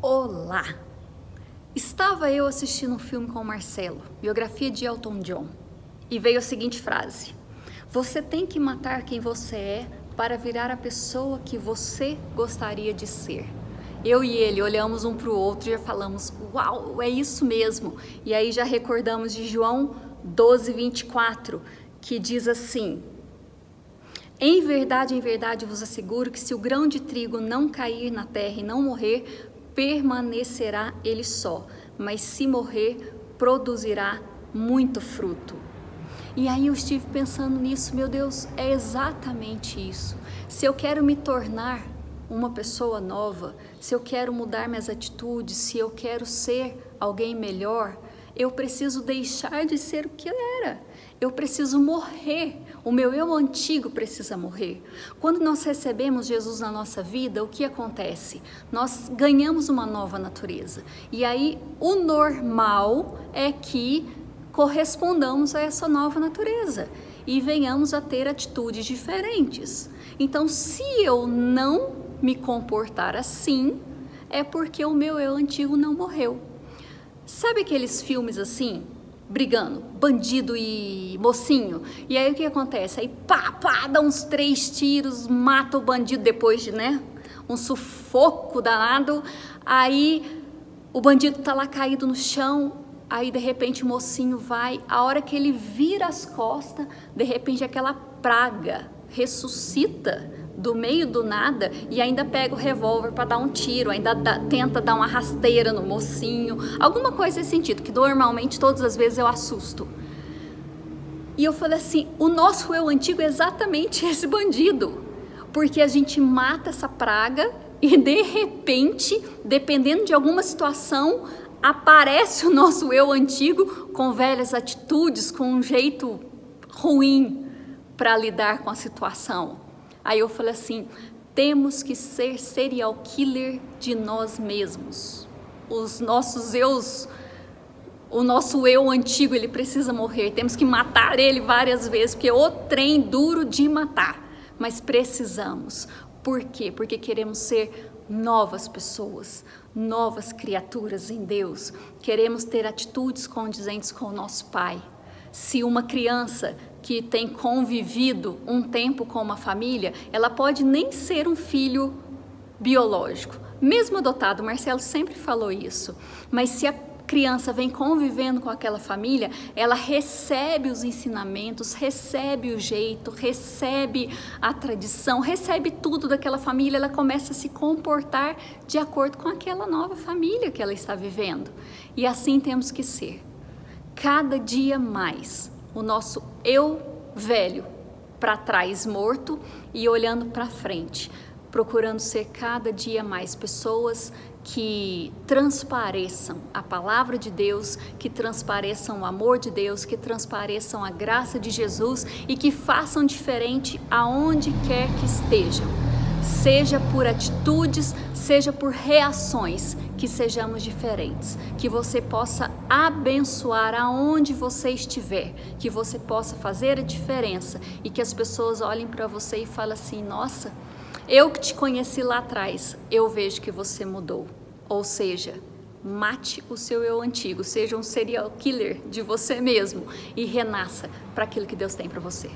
Olá! Estava eu assistindo um filme com o Marcelo, biografia de Elton John, e veio a seguinte frase: Você tem que matar quem você é para virar a pessoa que você gostaria de ser. Eu e ele olhamos um para o outro e já falamos: Uau, é isso mesmo! E aí já recordamos de João 12, 24, que diz assim: em verdade, em verdade vos asseguro que se o grão de trigo não cair na terra e não morrer, permanecerá ele só, mas se morrer, produzirá muito fruto. E aí eu estive pensando nisso, meu Deus, é exatamente isso. Se eu quero me tornar uma pessoa nova, se eu quero mudar minhas atitudes, se eu quero ser alguém melhor, eu preciso deixar de ser o que eu era. Eu preciso morrer. O meu eu antigo precisa morrer. Quando nós recebemos Jesus na nossa vida, o que acontece? Nós ganhamos uma nova natureza. E aí, o normal é que correspondamos a essa nova natureza e venhamos a ter atitudes diferentes. Então, se eu não me comportar assim, é porque o meu eu antigo não morreu. Sabe aqueles filmes assim? Brigando, bandido e mocinho. E aí o que acontece? Aí pá, pá, dá uns três tiros, mata o bandido depois de, né? Um sufoco danado. Aí o bandido tá lá caído no chão. Aí de repente o mocinho vai. A hora que ele vira as costas, de repente aquela praga ressuscita do meio do nada e ainda pega o revólver para dar um tiro, ainda dá, tenta dar uma rasteira no mocinho, alguma coisa nesse sentido, que normalmente todas as vezes eu assusto. E eu falei assim: o nosso eu antigo é exatamente esse bandido, porque a gente mata essa praga e de repente, dependendo de alguma situação, aparece o nosso eu antigo com velhas atitudes, com um jeito ruim para lidar com a situação. Aí eu falei assim: temos que ser serial killer de nós mesmos. Os nossos eus, o nosso eu antigo, ele precisa morrer. Temos que matar ele várias vezes, porque é o trem duro de matar. Mas precisamos. Por quê? Porque queremos ser novas pessoas, novas criaturas em Deus. Queremos ter atitudes condizentes com o nosso Pai. Se uma criança que tem convivido um tempo com uma família, ela pode nem ser um filho biológico, mesmo adotado. Marcelo sempre falou isso. Mas se a criança vem convivendo com aquela família, ela recebe os ensinamentos, recebe o jeito, recebe a tradição, recebe tudo daquela família, ela começa a se comportar de acordo com aquela nova família que ela está vivendo. E assim temos que ser. Cada dia mais o nosso eu velho para trás morto e olhando para frente, procurando ser cada dia mais pessoas que transpareçam a palavra de Deus, que transpareçam o amor de Deus, que transpareçam a graça de Jesus e que façam diferente aonde quer que estejam. Seja por atitudes, seja por reações, que sejamos diferentes, que você possa abençoar aonde você estiver, que você possa fazer a diferença e que as pessoas olhem para você e falem assim: nossa, eu que te conheci lá atrás, eu vejo que você mudou. Ou seja, mate o seu eu antigo, seja um serial killer de você mesmo e renasça para aquilo que Deus tem para você.